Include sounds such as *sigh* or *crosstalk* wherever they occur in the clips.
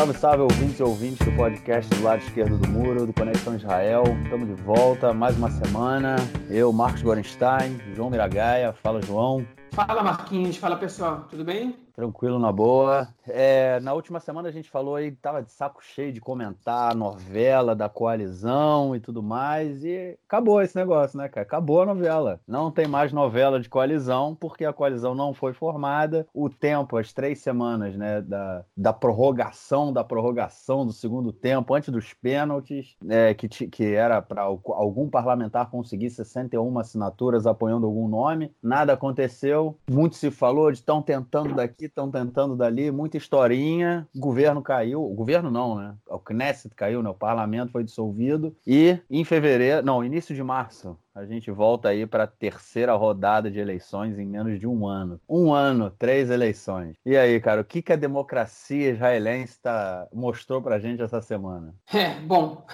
Salve, salve, ouvintes e ouvintes do podcast do lado esquerdo do muro, do Conexão Israel. Estamos de volta, mais uma semana. Eu, Marcos Gorenstein, João Miragaia. Fala, João. Fala, Marquinhos. Fala, pessoal. Tudo bem? Tranquilo, na boa. É, na última semana a gente falou aí, tava de saco cheio de comentar a novela da coalizão e tudo mais, e acabou esse negócio, né, cara? Acabou a novela. Não tem mais novela de coalizão, porque a coalizão não foi formada. O tempo, as três semanas, né, da, da prorrogação, da prorrogação do segundo tempo, antes dos pênaltis, é, que, que era para algum parlamentar conseguir 61 assinaturas apoiando algum nome, nada aconteceu. Muito se falou de estão tentando daqui, estão tentando dali, muita historinha. O governo caiu, o governo não, né? O Knesset caiu, né? O parlamento foi dissolvido. E em fevereiro, não, início de março, a gente volta aí para a terceira rodada de eleições em menos de um ano. Um ano, três eleições. E aí, cara, o que, que a democracia israelense tá, mostrou para a gente essa semana? É, bom,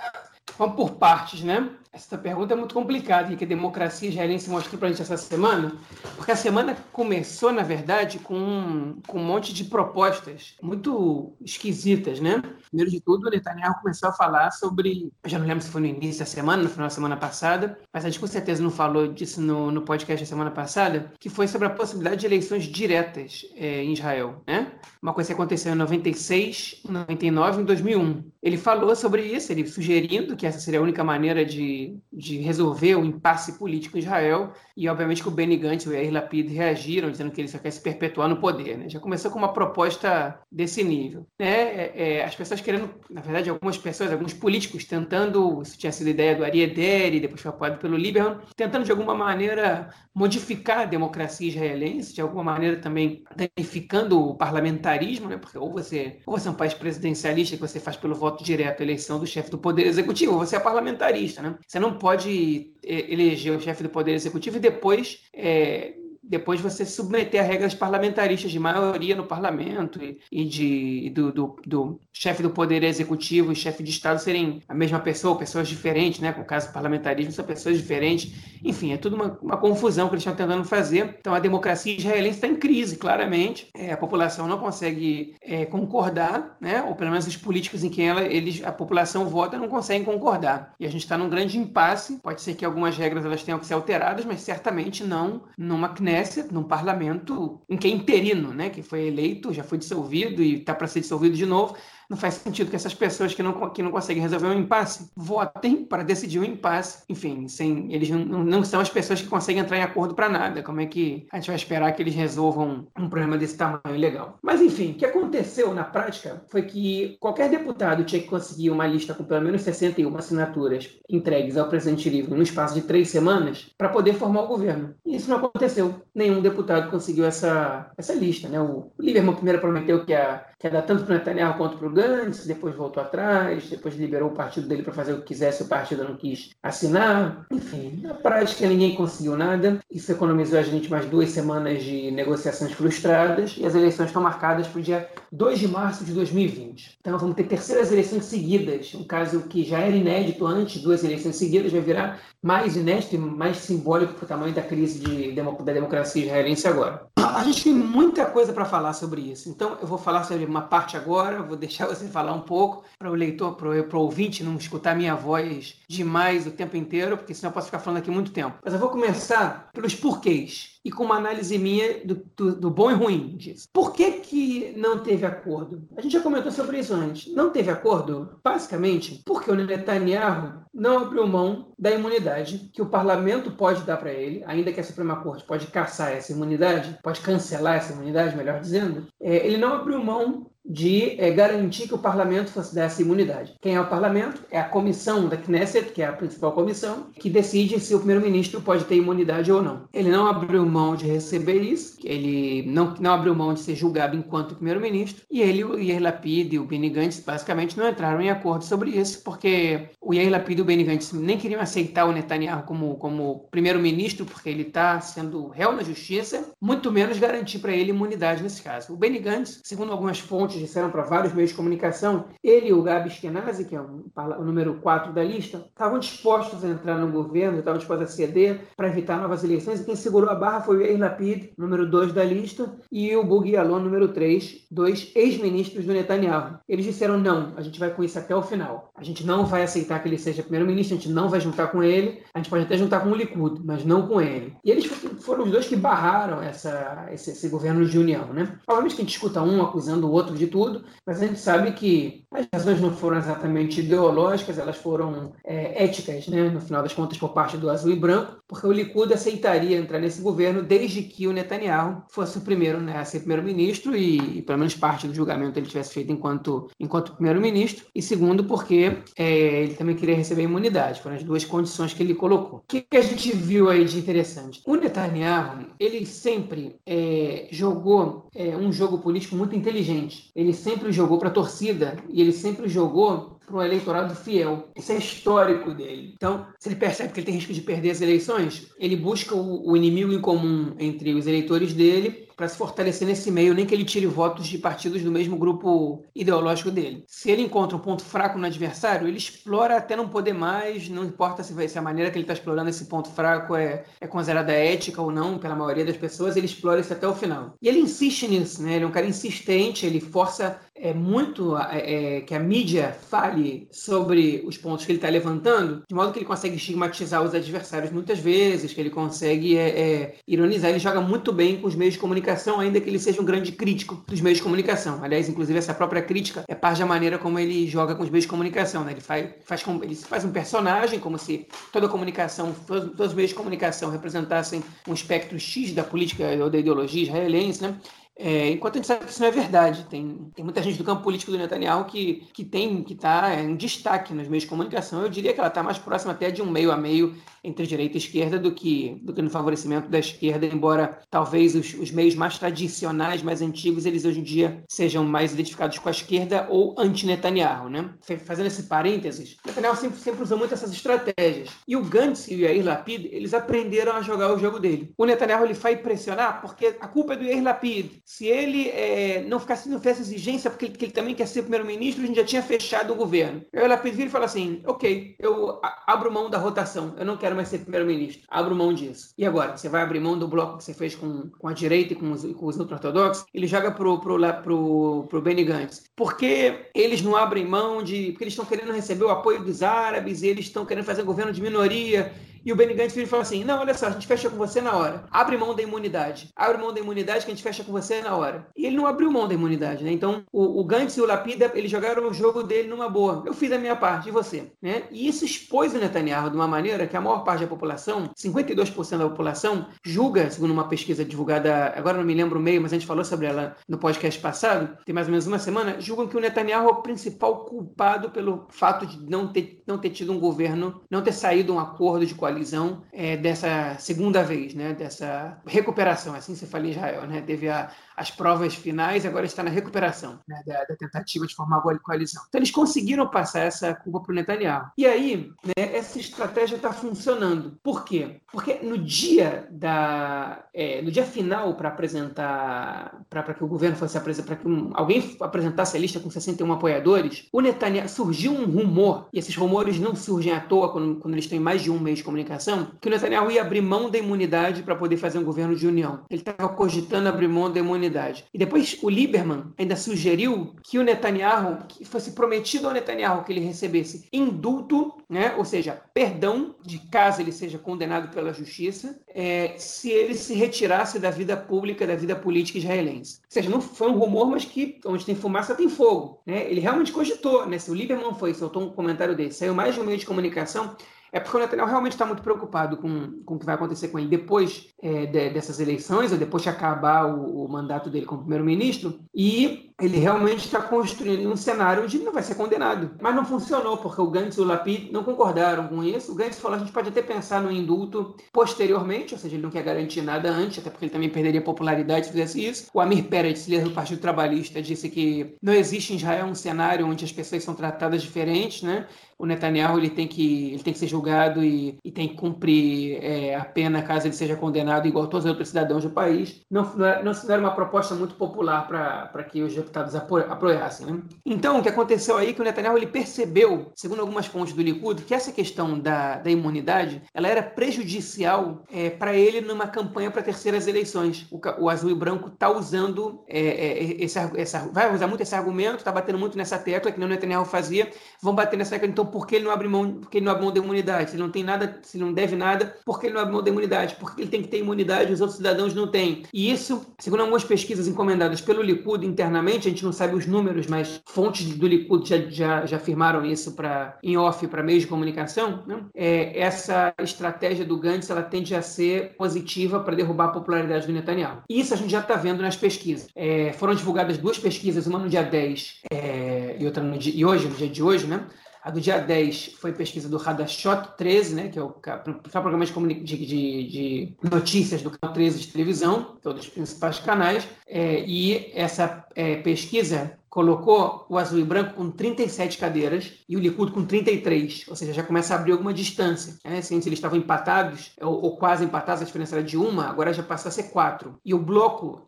vamos por partes, né? Essa pergunta é muito complicada e que a democracia israelense mostrou para a gente essa semana, porque a semana começou, na verdade, com, com um monte de propostas muito esquisitas, né? Primeiro de tudo, o Netanyahu começou a falar sobre, eu já não lembro se foi no início da semana, no final da semana passada, mas a gente com certeza não falou disso no, no podcast da semana passada, que foi sobre a possibilidade de eleições diretas é, em Israel, né? Uma coisa que aconteceu em 96, 99 e 2001. Ele falou sobre isso, ele sugerindo que essa seria a única maneira de de, resolver o impasse político em Israel, e obviamente que o Benny Gantz e o Yair Lapid reagiram, dizendo que ele só quer se perpetuar no poder. Né? Já começou com uma proposta desse nível. Né? É, é, as pessoas querendo, na verdade, algumas pessoas, alguns políticos tentando, isso tinha sido ideia do Ari Ederi, depois foi apoiado pelo Lieberman, tentando de alguma maneira modificar a democracia israelense, de alguma maneira também danificando o parlamentarismo, né? porque ou você, ou você é um país presidencialista que você faz pelo voto direto a eleição do chefe do poder executivo, ou você é parlamentarista. Né? Você não pode eh, eleger o chefe do Poder Executivo e depois é, depois você submeter a regras parlamentaristas de maioria no parlamento e, e de, do, do, do, chefe do poder executivo e chefe de Estado serem a mesma pessoa, pessoas diferentes, né? Com o caso do parlamentarismo, são pessoas diferentes. Enfim, é tudo uma, uma confusão que eles estão tentando fazer. Então, a democracia israelense está em crise, claramente. É, a população não consegue é, concordar, né? Ou pelo menos os políticos em quem ela, eles, a população vota não conseguem concordar. E a gente está num grande impasse. Pode ser que algumas regras elas tenham que ser alteradas, mas certamente não numa CNE Num parlamento em que é interino, né, que foi eleito, já foi dissolvido e está para ser dissolvido de novo, não faz sentido que essas pessoas que não, que não conseguem resolver um impasse votem para decidir um impasse. Enfim, sem, eles não, não são as pessoas que conseguem entrar em acordo para nada. Como é que a gente vai esperar que eles resolvam um problema desse tamanho legal? Mas, enfim, o que aconteceu na prática foi que qualquer deputado tinha que conseguir uma lista com pelo menos 61 assinaturas entregues ao presidente livre no espaço de três semanas para poder formar o governo. E isso não aconteceu. Nenhum deputado conseguiu essa, essa lista. Né? O Lieberman primeiro prometeu que ia, que ia dar tanto para o Netanyahu quanto para o Gantz, depois voltou atrás, depois liberou o partido dele para fazer o que quisesse, o partido não quis assinar. Enfim, na prática ninguém conseguiu nada. Isso economizou a gente mais duas semanas de negociações frustradas e as eleições estão marcadas para o dia 2 de março de 2020. Então vamos ter terceiras eleições seguidas, um caso que já era inédito antes, duas eleições seguidas, vai virar mais inédito e mais simbólico para o tamanho da crise de, da democracia israelense agora. A gente tem muita coisa para falar sobre isso, então eu vou falar sobre uma parte agora, vou deixar você falar um pouco para o leitor, para o ouvinte não escutar minha voz demais o tempo inteiro, porque senão eu posso ficar falando aqui muito tempo. Mas eu vou começar pelos porquês e com uma análise minha do, do, do, bom e ruim disso. Por que, que não teve acordo? A gente já comentou sobre isso antes. Não teve acordo, basicamente, porque o Netanyahu não abriu mão da imunidade que o parlamento pode dar para ele, ainda que a Suprema Corte pode caçar essa imunidade, pode cancelar essa imunidade, melhor dizendo. É, ele não abriu mão de é, garantir que o parlamento fosse dessa imunidade. Quem é o parlamento? É a comissão da Knesset, que é a principal comissão, que decide se o primeiro-ministro pode ter imunidade ou não. Ele não abriu mão de receber isso, ele não, não abriu mão de ser julgado enquanto primeiro-ministro, e ele, o Yair Lapid e o Benny Gantz, basicamente não entraram em acordo sobre isso, porque o Yair Lapid e o Benny Gantz nem queriam aceitar o Netanyahu como, como primeiro-ministro, porque ele está sendo réu na justiça, muito menos garantir para ele imunidade nesse caso. O Benny Gantz, segundo algumas fontes fontes disseram para vários meios de comunicação, ele e o Gabi Eskenazi, que é o, número 4 da lista, estavam dispostos a entrar no governo, estavam dispostos a ceder para evitar novas eleições, e quem segurou a barra foi o Yair Lapid, número 2 da lista, e o Alon, número 3, dois ex-ministros do Netanyahu. Eles disseram, não, a gente vai com isso até o final. A gente não vai aceitar que ele seja primeiro-ministro, a gente não vai juntar com ele, a gente pode até juntar com o Likud, mas não com ele. E eles foram os dois que barraram essa, esse, esse governo de união, né? Obviamente que a gente escuta um acusando o outro de tudo, mas a gente sabe que as razões não foram exatamente ideológicas, elas foram é, éticas, né? No final das contas, por parte do azul e branco, porque o Likud aceitaria entrar nesse governo desde que o Netanyahu fosse o primeiro né, a ser primeiro-ministro e, e, pelo menos parte do julgamento ele tivesse feito enquanto, enquanto primeiro-ministro, e segundo, porque é, ele também queria receber imunidade. Foram as duas condições que ele colocou. O que, que a gente viu aí de interessante? O Netanyahu, ele sempre é, jogou é, um jogo político muito inteligente. Ele sempre jogou para a torcida e ele sempre jogou para um eleitorado fiel. Isso é histórico dele. Então, se ele percebe que ele tem risco de perder as eleições, ele busca o, o inimigo em comum entre os eleitores dele para se fortalecer nesse meio, nem que ele tire votos de partidos do mesmo grupo ideológico dele. Se ele encontra um ponto fraco no adversário, ele explora até não poder mais, não importa se, vai, a maneira que ele está explorando esse ponto fraco é, é considerada ética ou não pela maioria das pessoas, ele explora isso até o final. E ele insiste nisso, né? Ele é um cara insistente, ele força é, muito é, é, que a mídia fale sobre os pontos que ele está levantando, de modo que ele consegue estigmatizar os adversários muitas vezes, que ele consegue é, é, ironizar, ele joga muito bem com os meios de comunicação comunicação, ainda que ele seja um grande crítico dos meios de comunicação. Aliás, inclusive, essa própria crítica é parte da maneira como ele joga com os meios de comunicação. Né? Ele, faz, faz, ele faz um personagem, como se toda a comunicação, todos, todos os meios de comunicação representassem um espectro X da política ou da ideologia israelense, né? É, enquanto a gente sabe que isso não é verdade, tem, tem muita gente do campo político do Netanyahu que, que tem que está em destaque nos meios de comunicação. Eu diria que ela está mais próxima até de um meio a meio entre direita e esquerda do que, do que no favorecimento da esquerda, embora talvez os, os meios mais tradicionais, mais antigos, eles hoje em dia sejam mais identificados com a esquerda ou anti-Netanyahu. Né? Fazendo esse parênteses, Netanyahu sempre, sempre usou muito essas estratégias. E o Gantz e o Yair Lapid, eles aprenderam a jogar o jogo dele. O Netanyahu ele vai pressionar porque a culpa é do Yair Lapid se ele é, não ficasse não fizesse exigência, porque ele, ele também quer ser primeiro-ministro, a gente já tinha fechado o governo. Lapid vira e fala assim: ok, eu abro mão da rotação, eu não quero mais ser primeiro-ministro, abro mão disso. E agora? Você vai abrir mão do bloco que você fez com, com a direita e com os, com os ultra-ortodoxos? Ele joga pro, pro, pro, pro Benny Gantz. Por que eles não abrem mão de. Porque eles estão querendo receber o apoio dos árabes, eles estão querendo fazer governo de minoria e o Benny Gantz vira e fala assim: não, olha só, a gente fecha com você na hora. Abre mão da imunidade. Abre mão da imunidade que a gente fecha com você na hora. E ele não abriu mão da imunidade, né? Então, o, o Gantz e o Lapida, eles jogaram o jogo dele numa boa. Eu fiz a minha parte, e você? Né? E isso expôs o Netanyahu de uma maneira que a maior parte da população, 52% da população, julga, segundo uma pesquisa divulgada, agora não me lembro o meio, mas a gente falou sobre ela no podcast passado, tem mais ou menos uma semana, julgam que o Netanyahu é o principal culpado pelo fato de não ter, não ter tido um governo, não ter saído um acordo de coalizão coalizão é, dessa segunda vez, né, dessa recuperação, assim se fala em Israel. Né, teve a, as provas finais, agora está na recuperação né, da, da, tentativa de formar a coalizão. Então, eles conseguiram passar essa culpa para o Netanyahu. E aí, né, essa estratégia está funcionando. Por quê? Porque no dia da, é, no dia final para apresentar, para que o governo fosse apresentar, para que um, alguém apresentasse a lista com 61 apoiadores, o Netanyahu surgiu um rumor, e esses rumores não surgem à toa quando, quando eles têm mais de um mês de comunicação, que o Netanyahu ia abrir mão da imunidade para poder fazer um governo de união. Ele estava cogitando abrir mão da imunidade e depois o Lieberman ainda sugeriu que o Netanyahu, que fosse prometido ao Netanyahu que ele recebesse indulto, né? ou seja, perdão, de caso ele seja condenado pela justiça, é, se ele se retirasse da vida pública, da vida política israelense. Ou seja, não foi um rumor, mas que onde tem fumaça tem fogo. Né? Ele realmente cogitou, né? se o Lieberman foi, soltou um comentário desse, saiu mais de um meio de comunicação é porque o Netanyahu realmente está muito preocupado com, com o que vai acontecer com ele depois é, de, dessas eleições, ou depois de acabar o, o mandato dele como primeiro-ministro, e ele realmente está construindo um cenário onde ele não vai ser condenado. Mas não funcionou, porque o Gantz e o Lapid não concordaram com isso. O Gantz falou, a gente pode até pensar no indulto posteriormente, ou seja, ele não quer garantir nada antes, até porque ele também perderia popularidade se fizesse isso. O Amir Peretz, líder do Partido Trabalhista, disse que não existe em Israel um cenário onde as pessoas são tratadas diferentes, né? o Netanyahu ele tem que, ele tem que ser julgado e, e tem que cumprir é, a pena caso ele seja condenado igual a todos os outros cidadãos do país. Não, não, é, não era uma proposta muito popular para que os deputados apoiassem. Né? Então, o que aconteceu aí é que o Netanyahu ele percebeu, segundo algumas fontes do Likud, que essa questão da, da imunidade ela era prejudicial é, para ele numa campanha para terceiras eleições. O, o, azul e branco está usando é, é, esse, essa, vai usar muito esse argumento, está batendo muito nessa tecla que o Netanyahu fazia, vão bater nessa tecla. Então, por que ele não abre mão? Porque ele não abre mão da imunidade? Se ele não tem nada, se não deve nada, por que ele não abre mão da imunidade? Porque ele tem que ter imunidade, os outros cidadãos não têm. E isso, segundo algumas pesquisas encomendadas pelo Likud internamente, a gente não sabe os números, mas fontes do Likud já, já, já afirmaram isso para em off para meios de comunicação. Né? É, essa estratégia do Gantz ela tende a ser positiva para derrubar a popularidade do Netanyahu. Isso a gente já está vendo nas pesquisas. É, foram divulgadas duas pesquisas, uma no dia 10 é, e outra no dia, e hoje, no dia de hoje, né? A do dia 10 foi pesquisa do Radashot 13, né, que é o principal programa de, de, de, notícias do canal 13 de televisão, que é um dos principais canais. É, e essa é, pesquisa colocou o azul e branco com 37 cadeiras e o Likud com 33, ou seja, já começa a abrir alguma distância. Né? Se eles estavam empatados, ou, ou, quase empatados, a diferença era de uma, agora já passa a ser quatro. E o bloco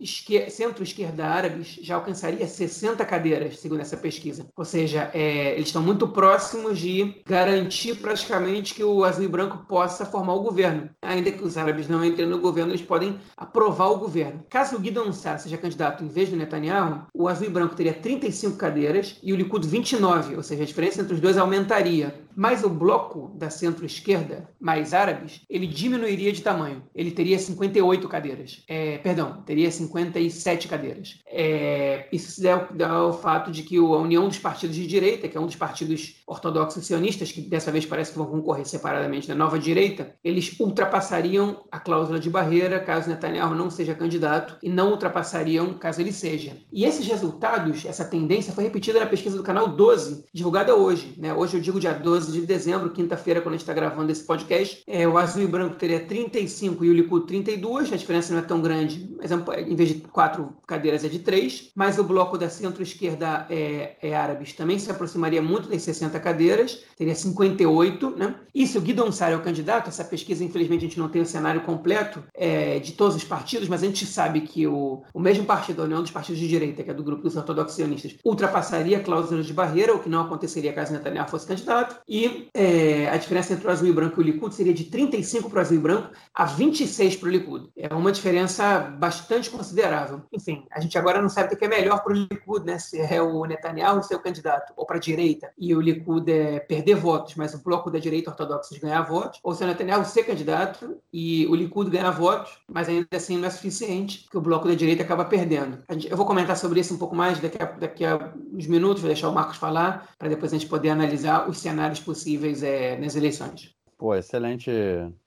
centro-esquerda árabes já alcançaria 60 cadeiras, segundo essa pesquisa. Ou seja, é, eles estão muito próximos de garantir praticamente que o azul e branco possa formar o governo. Ainda que os árabes não entrem no governo, eles podem aprovar o governo. Caso o Guidon Sar seja candidato em vez do Netanyahu, o azul e branco teria 30 35 cadeiras e o Likud 29, ou seja, a diferença entre os dois aumentaria. Mas o bloco da centro-esquerda, mais árabes, ele diminuiria de tamanho. Ele teria 58 cadeiras. É, perdão, teria 57 cadeiras. É, isso se deve ao fato de que a união dos partidos de direita, que é um dos partidos ortodoxos sionistas, que dessa vez parece que vão concorrer separadamente na nova direita, eles ultrapassariam a cláusula de barreira caso Netanyahu não seja candidato e não ultrapassariam caso ele seja. E esses resultados, essa tendência foi repetida na pesquisa do canal 12, divulgada hoje. Né? Hoje eu digo dia 12 de dezembro, quinta-feira, quando a gente está gravando esse podcast. É, o azul e branco teria 35 e o Likud 32, a diferença não é tão grande, mas é em vez de quatro cadeiras é de três. Mas o bloco da centro-esquerda é, é árabes também se aproximaria muito das 60 cadeiras, teria 58. Né? E se o Guidon Sar é o candidato, essa pesquisa, infelizmente, a gente não tem o cenário completo é, de todos os partidos, mas a gente sabe que o, o mesmo partido, a União dos Partidos de Direita, que é do grupo dos ortodoxos ultrapassaria a cláusula de barreira, o que não aconteceria caso Netanyahu fosse candidato, e é, a diferença entre o azul e branco e o Likud seria de 35 para o azul e branco a 26 para o Likud. É uma diferença bastante considerável. Enfim, a gente agora não sabe o que é melhor para o Likud, né? Se é o Netanyahu ser o candidato, ou para a direita, e o Likud é perder votos, mas o bloco da direita ortodoxa de ganhar votos, ou se o Netanyahu ser candidato e o Likud ganhar votos, mas ainda assim não é suficiente, porque o bloco da direita acaba perdendo. eu vou comentar sobre isso um pouco mais daqui a, daqui a uns minutos, vou deixar o Marcos falar, para depois a gente poder analisar os cenários possíveis é, nas eleições. Pô, excelente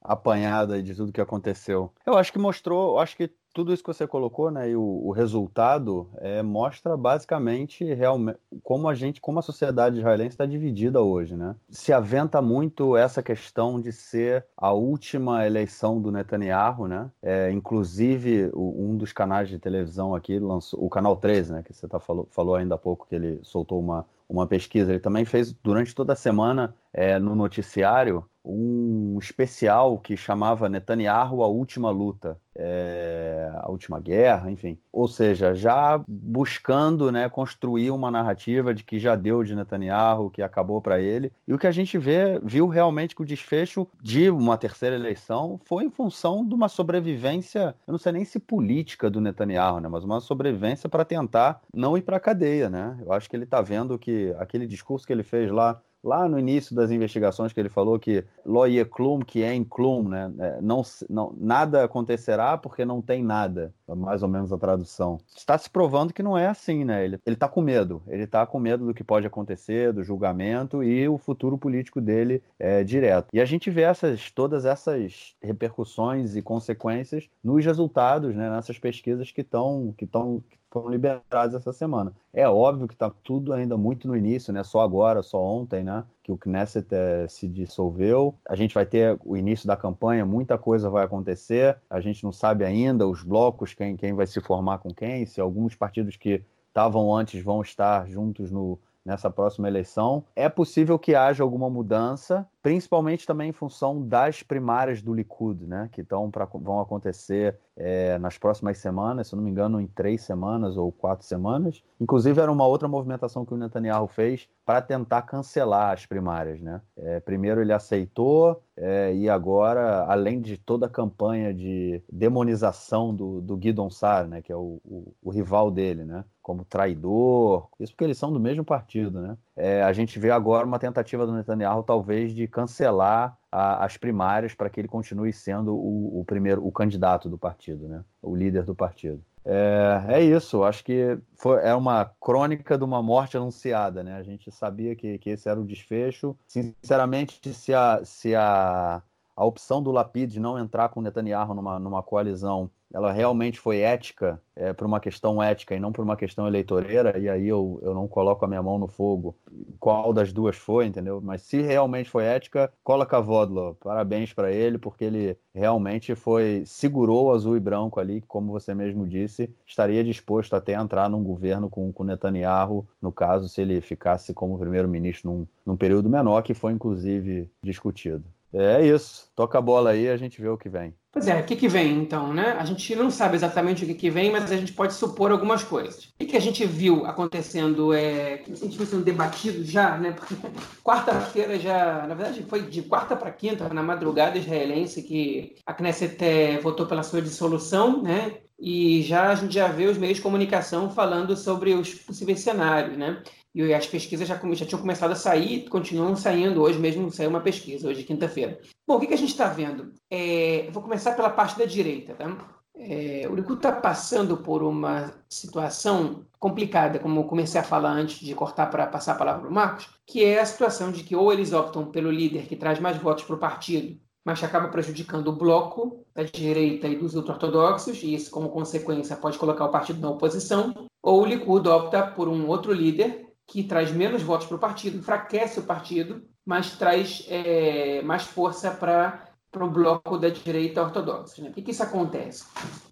apanhada de tudo que aconteceu. Eu acho que mostrou, acho que tudo isso que você colocou, né, e o, o resultado é, mostra basicamente realmente como a gente, como a sociedade israelense está dividida hoje, né? Se aventa muito essa questão de ser a última eleição do Netanyahu, né? É, inclusive o, um dos canais de televisão aqui lançou o canal 13, né, que você tá falou, falou ainda há pouco que ele soltou uma uma pesquisa. Ele também fez durante toda a semana é, no noticiário um especial que chamava Netanyahu a última luta, é, a última guerra, enfim. Ou seja, já buscando né, construir uma narrativa de que já deu de Netanyahu, que acabou para ele. E o que a gente vê, viu realmente que o desfecho de uma terceira eleição foi em função de uma sobrevivência, eu não sei nem se política do Netanyahu, né, mas uma sobrevivência para tentar não ir para a cadeia. Né? Eu acho que ele está vendo que aquele discurso que ele fez lá lá no início das investigações que ele falou que lo klum que é klum, né? É, não, não, nada acontecerá porque não tem nada, mais ou menos a tradução. Está se provando que não é assim, né? Ele está com medo, ele está com medo do que pode acontecer, do julgamento e o futuro político dele é direto. E a gente vê essas, todas essas repercussões e consequências nos resultados, né? Nessas pesquisas que estão que estão foram liberados essa semana. É óbvio que está tudo ainda muito no início, né? Só agora, só ontem, né? Que o Knesset é, se dissolveu. A gente vai ter o início da campanha, muita coisa vai acontecer. A gente não sabe ainda os blocos, quem, quem vai se formar com quem, se alguns partidos que estavam antes vão estar juntos no, nessa próxima eleição. É possível que haja alguma mudança, principalmente também em função das primárias do Likud, né, que tão pra, vão acontecer é, nas próximas semanas, se não me engano, em três semanas ou quatro semanas. Inclusive, era uma outra movimentação que o Netanyahu fez para tentar cancelar as primárias. Né? É, primeiro, ele aceitou, é, e agora, além de toda a campanha de demonização do, do Guidon Sar, né, que é o, o, o rival dele, né, como traidor, isso porque eles são do mesmo partido, né? É, a gente vê agora uma tentativa do Netanyahu, talvez, de cancelar a, as primárias para que ele continue sendo o, o, primeiro, o candidato do partido, né? O líder do partido. É, é isso, acho que foi, é uma crônica de uma morte anunciada, né? A gente sabia que, que esse era o desfecho. Sinceramente, se a, se a, a opção do Lapid não entrar com Netanyahu numa, numa coalizão ela realmente foi ética, é, por uma questão ética e não por uma questão eleitoreira, e aí eu, eu não coloco a minha mão no fogo qual das duas foi, entendeu? Mas se realmente foi ética, coloca a Vodlo. Parabéns para ele, porque ele realmente foi, segurou o azul e branco ali, como você mesmo disse, estaria disposto até a entrar num governo com, com Netanyahu, no caso, se ele ficasse como primeiro-ministro num, num período menor, que foi inclusive discutido. É isso. Toca a bola aí, a gente vê o que vem. Pois é, o que, que vem então, né? A gente não sabe exatamente o que, que vem, mas a gente pode supor algumas coisas. O que, que a gente viu acontecendo, é, a gente viu sendo debatido já, né? *laughs* Quarta-feira já, na verdade, foi de quarta para quinta, na madrugada israelense, que a Knesset é, votou pela sua dissolução, né? E já a gente já vê os meios de comunicação falando sobre os possíveis cenários, né? E as pesquisas já, já tinham começado a sair, continuam saindo. Hoje mesmo saiu uma pesquisa, hoje quinta-feira. Bom, o que, que a gente está vendo? É, vou começar pela parte da direita. Tá? É, o Likud está passando por uma situação complicada, como comecei a falar antes de cortar para passar a palavra para o Marcos, que é a situação de que ou eles optam pelo líder que traz mais votos para o partido, mas acaba prejudicando o bloco da direita e dos ultra-ortodoxos, e isso, como consequência, pode colocar o partido na oposição, ou o Likud opta por um outro líder que traz menos votos para o partido, enfraquece o partido, mas traz é, mais força para o bloco da direita ortodoxa. Né? Que, que isso acontece?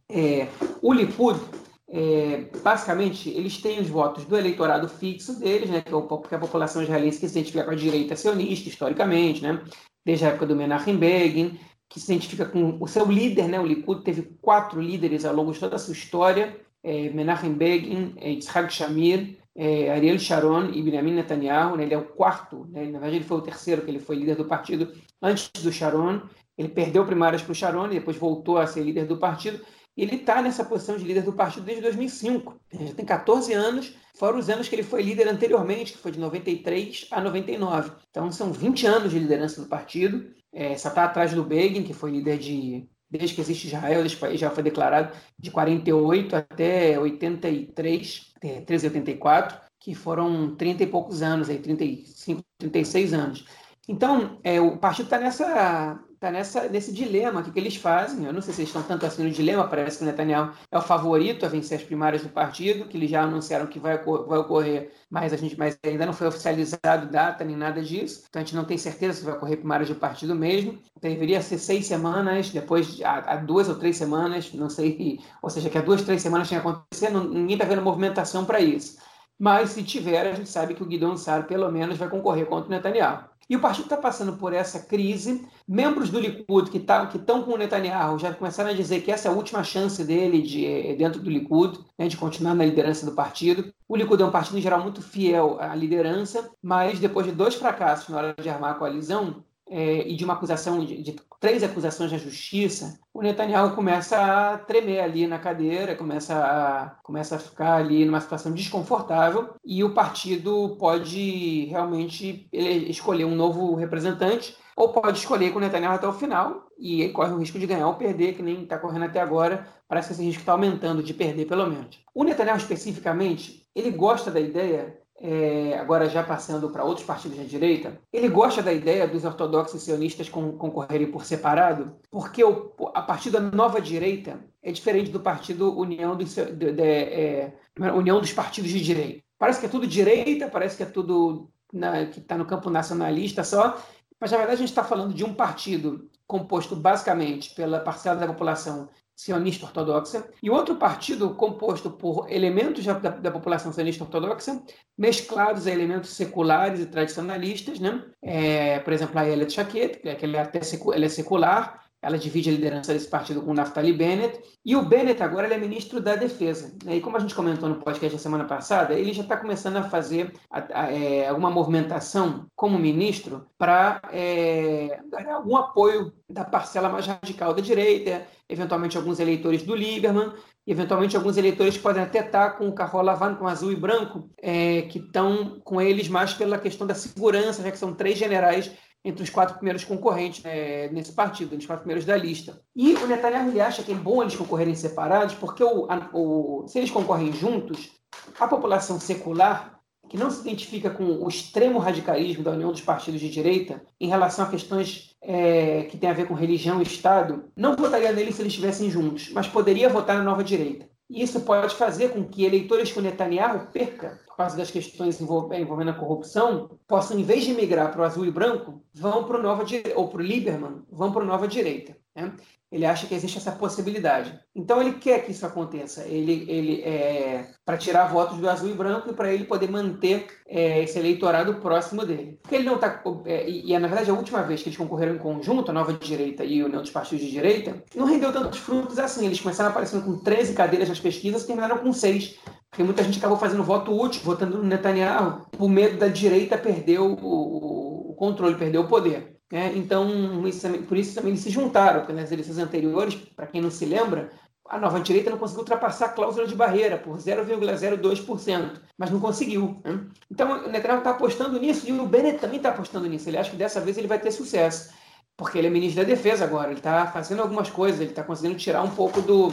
É, o Likud, é, basicamente, eles têm os votos do eleitorado fixo deles, né, é que é a população israelense que se identifica com a direita sionista, historicamente, né, desde a época do Menachem Begin, que se identifica com o seu líder, né, o Likud teve quatro líderes ao longo de toda a sua história, é, Menachem Begin, é, Yitzhak Shamir, é, Ariel Sharon e Benjamin Netanyahu, né, ele é o quarto, né, na verdade ele foi o terceiro, que ele foi líder do partido antes do Sharon, ele perdeu primárias para o Sharon e depois voltou a ser líder do partido, ele está nessa posição de líder do partido desde 2005, ele já tem 14 anos, fora os anos que ele foi líder anteriormente, que foi de 93 a 99, então são 20 anos de liderança do partido, é, só está atrás do Begin, que foi líder de desde que existe Israel, já foi declarado de 48 até 83, 1384, que foram 30 e poucos anos, aí 35, 36 anos. Então, é, o partido está nessa tá nessa, nesse dilema que, que eles fazem. Eu não sei se eles estão tanto assim no dilema, parece que o Netanyahu é o favorito a vencer as primárias do partido, que eles já anunciaram que vai, vai ocorrer, mas, a gente, mas ainda não foi oficializado data nem nada disso. Então a gente não tem certeza se vai ocorrer primárias do partido mesmo. Deveria ser seis semanas, depois há, duas ou três semanas, não sei, *laughs* ou seja, que há duas, três semanas tinha acontecido, ninguém está vendo movimentação para isso. Mas se tiver, a gente sabe que o Guidon Sar, pelo menos, vai concorrer contra o Netanyahu. E o partido está passando por essa crise. Membros do Likud que tá, estão com o Netanyahu já começaram a dizer que essa é a última chance dele de, eh, dentro do Likud, né, de continuar na liderança do partido. O Likud é um partido, em geral, muito fiel à liderança, mas depois de dois fracassos na hora de armar a coalizão, é, e de uma acusação, de, de, três acusações na justiça, o Netanyahu começa a tremer ali na cadeira, começa a, começa a ficar ali numa situação desconfortável e o partido pode realmente escolher um novo representante ou pode escolher com o Netanyahu até o final e aí corre o risco de ganhar ou perder, que nem está correndo até agora. Parece que esse risco está aumentando de perder, pelo menos. O Netanyahu, especificamente, ele gosta da ideia é, agora já passando para outros partidos da direita, ele gosta da ideia dos ortodoxos sionistas concorrerem por separado, porque o, a partir da nova direita é diferente do partido União, do, de, de, é, União dos Partidos de Direita. Parece que é tudo direita, parece que é tudo na, que está no campo nacionalista só, mas na verdade a gente está falando de um partido composto basicamente pela parcela da população sionista ortodoxa, e outro partido composto por elementos da, da, população sionista ortodoxa, mesclados a elementos seculares e tradicionalistas, né? É, por exemplo, a Elia Chaquet, que ela é, até secu, ela é secular, ela divide a liderança desse partido com o Naftali Bennett. E o Bennett agora é ministro da Defesa. Né? E como a gente comentou no podcast da semana passada, ele já está começando a fazer é, alguma movimentação como ministro para é, dar algum apoio da parcela mais radical da direita, eventualmente alguns eleitores do Lieberman, e eventualmente alguns eleitores que podem até estar com o carro lavando com azul e branco, é, que estão com eles mais pela questão da segurança, já que são três generais entre os quatro primeiros concorrentes é, nesse partido, entre os quatro primeiros da lista. E o Netanyahu acha que é bom eles concorrerem separados, porque o, a, o, se eles concorrem juntos, a população secular, que não se identifica com o extremo radicalismo da união dos partidos de direita em relação a questões é, que têm a ver com religião e Estado, não votaria neles se eles estivessem juntos, mas poderia votar na nova direita. E isso pode fazer com que eleitores que o Netanyahu perca, por causa das questões envolvendo a corrupção, possam, em vez de migrar para o azul e branco, vão para o Nova ou para o Lieberman, vão para a Nova Direita. Né? Ele acha que existe essa possibilidade. Então ele quer que isso aconteça. Ele, ele é, para tirar votos do azul e branco e para ele poder manter é, esse eleitorado próximo dele. Porque ele não está é, e, e na verdade a última vez que eles concorreram em conjunto, a Nova Direita e o União dos Partidos de Direita, não rendeu tantos frutos assim. Eles começaram aparecendo com 13 cadeiras nas pesquisas e terminaram com 6. Porque muita gente acabou fazendo voto útil, votando no Netanyahu, por medo da direita perder o, o controle, perder o poder. É, então, por isso também eles se juntaram, porque nas eleições anteriores, para quem não se lembra, a nova direita não conseguiu ultrapassar a cláusula de barreira por 0,02%, mas não conseguiu. Né? Então, o Netanyahu está apostando nisso e o Bennett também está apostando nisso. Ele acha que dessa vez ele vai ter sucesso, porque ele é ministro da Defesa agora. Ele está fazendo algumas coisas, ele está conseguindo tirar um pouco do.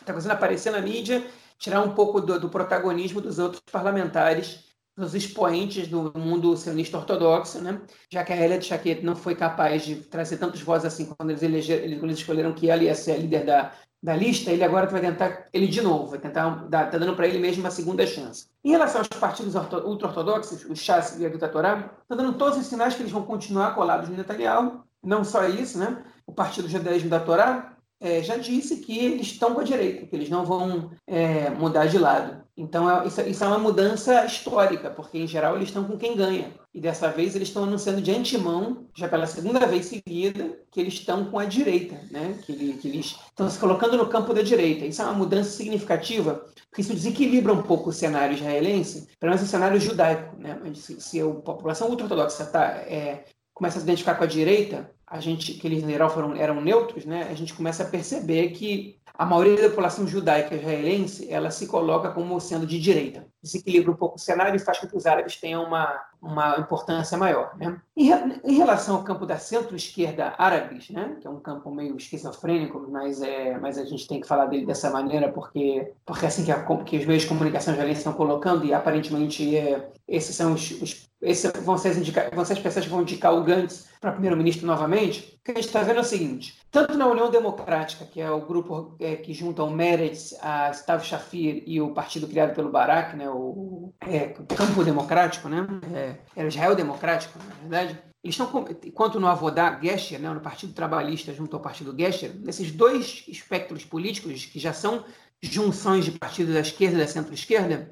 Está conseguindo aparecer na mídia, tirar um pouco do, do protagonismo dos outros parlamentares dos expoentes do mundo sionista ortodoxo, né? já que a Elia de Chaquet não foi capaz de trazer tantos votos assim quando eles, elegeram, eles escolheram que ela ia ser a líder da, da lista, ele agora vai tentar ele de novo, vai tentar dar, tá dando para ele mesmo uma segunda chance. Em relação aos partidos ultra-ortodoxos, o Chas e a do Torá, está dando todos os sinais que eles vão continuar colados no Netanyahu. Não só isso, né? O Partido Judaísmo da Torá é, já disse que eles estão com a direita, que eles não vão é, mudar de lado. Então, é, isso, isso, é uma mudança histórica, porque, em geral, eles estão com quem ganha. E dessa vez eles estão anunciando de antemão, já pela segunda vez seguida, que eles estão com a direita, né? que, que eles estão se colocando no campo da direita. Isso é uma mudança significativa, porque isso desequilibra um pouco o cenário israelense, pelo menos o cenário judaico. Né? Se, se a população ultra-ortodoxa tá, é, começa a se identificar com a direita, a gente, que eles em geral foram, eram neutros, né, a gente começa a perceber que a maioria da população judaica israelense ela se coloca como sendo de direita. Desequilibra um pouco o cenário e faz com que os árabes tenham uma, uma importância maior. Né? Em, em relação ao campo da centro-esquerda árabes, né, que é um campo meio esquizofrênico, mas, é, mas a gente tem que falar dele dessa maneira porque, porque é assim que, a, que os meios de comunicação israelenses estão colocando e aparentemente é, esses são os, os esses vão ser, indica, vão ser as pessoas que vão indicar o Gantz para primeiro-ministro novamente, o que a gente está vendo é o seguinte: tanto na União Democrática, que é o grupo é, que junta o Meretz, a Stav Shafir e o partido criado pelo Barak, né, o, é, Campo Democrático, né, é, era Israel Democrático, na verdade, eles estão, quanto no Avodá Gesher, né, no Partido Trabalhista junto ao Partido Gesher, nesses dois espectros políticos que já são junções de partidos da esquerda e da centro-esquerda,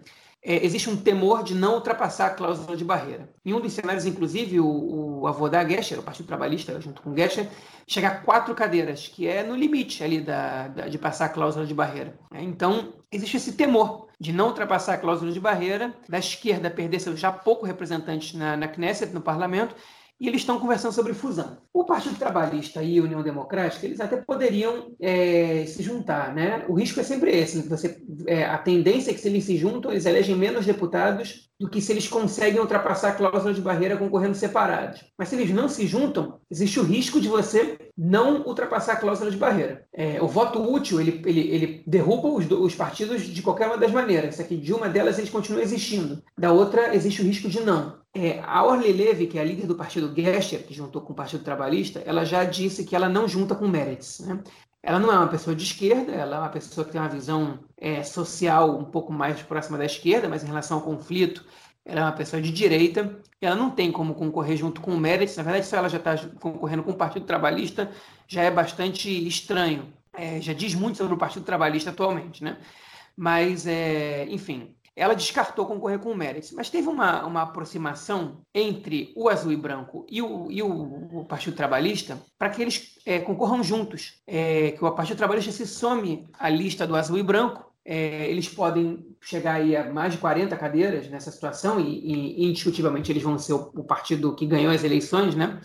é, existe um temor de não ultrapassar a cláusula de barreira. Em um dos cenários, inclusive, o, o Avodá Gesher, o Partido Trabalhista, junto com Gesher, chega a quatro cadeiras, que é no limite ali da, da de passar a cláusula de barreira. É, então, existe esse temor de não ultrapassar a cláusula de barreira, da esquerda perder seus já pouco representantes na, na Knesset, no parlamento, e eles estão conversando sobre fusão. O Partido Trabalhista e a União Democrática, eles até poderiam é, se juntar, né? O risco é sempre esse, você, é, a tendência é que se eles se juntam, eles elegem menos deputados do que se eles conseguem ultrapassar a cláusula de barreira concorrendo separados. Mas se eles não se juntam, existe o risco de você não ultrapassar a cláusula de barreira. É, o voto útil, ele, ele, ele derruba os, os, partidos de qualquer uma das maneiras. Aqui, de uma delas, eles continuam existindo. Da outra, existe o risco de não. É, a Orly Levy, que é a líder do partido Gesher, que juntou com o Partido Trabalhista, ela já disse que ela não junta com Meretz. Né? Ela não é uma pessoa de esquerda, ela é uma pessoa que tem uma visão é, social um pouco mais próxima da esquerda, mas em relação ao conflito, ela é uma pessoa de direita. Ela não tem como concorrer junto com o Meretz. Na verdade, se ela já está concorrendo com o Partido Trabalhista, já é bastante estranho. é, já diz muito sobre o Partido Trabalhista atualmente, né? Mas, é, enfim, ela descartou concorrer com o Meretz. Mas teve uma, uma aproximação entre o Azul e Branco e o, e o, o Partido Trabalhista para que eles é, concorram juntos. É, que o Partido Trabalhista se some à lista do Azul e Branco. É, eles podem chegar aí a mais de 40 cadeiras nessa situação e, e indiscutivelmente eles vão ser o, o partido que ganhou as eleições, né?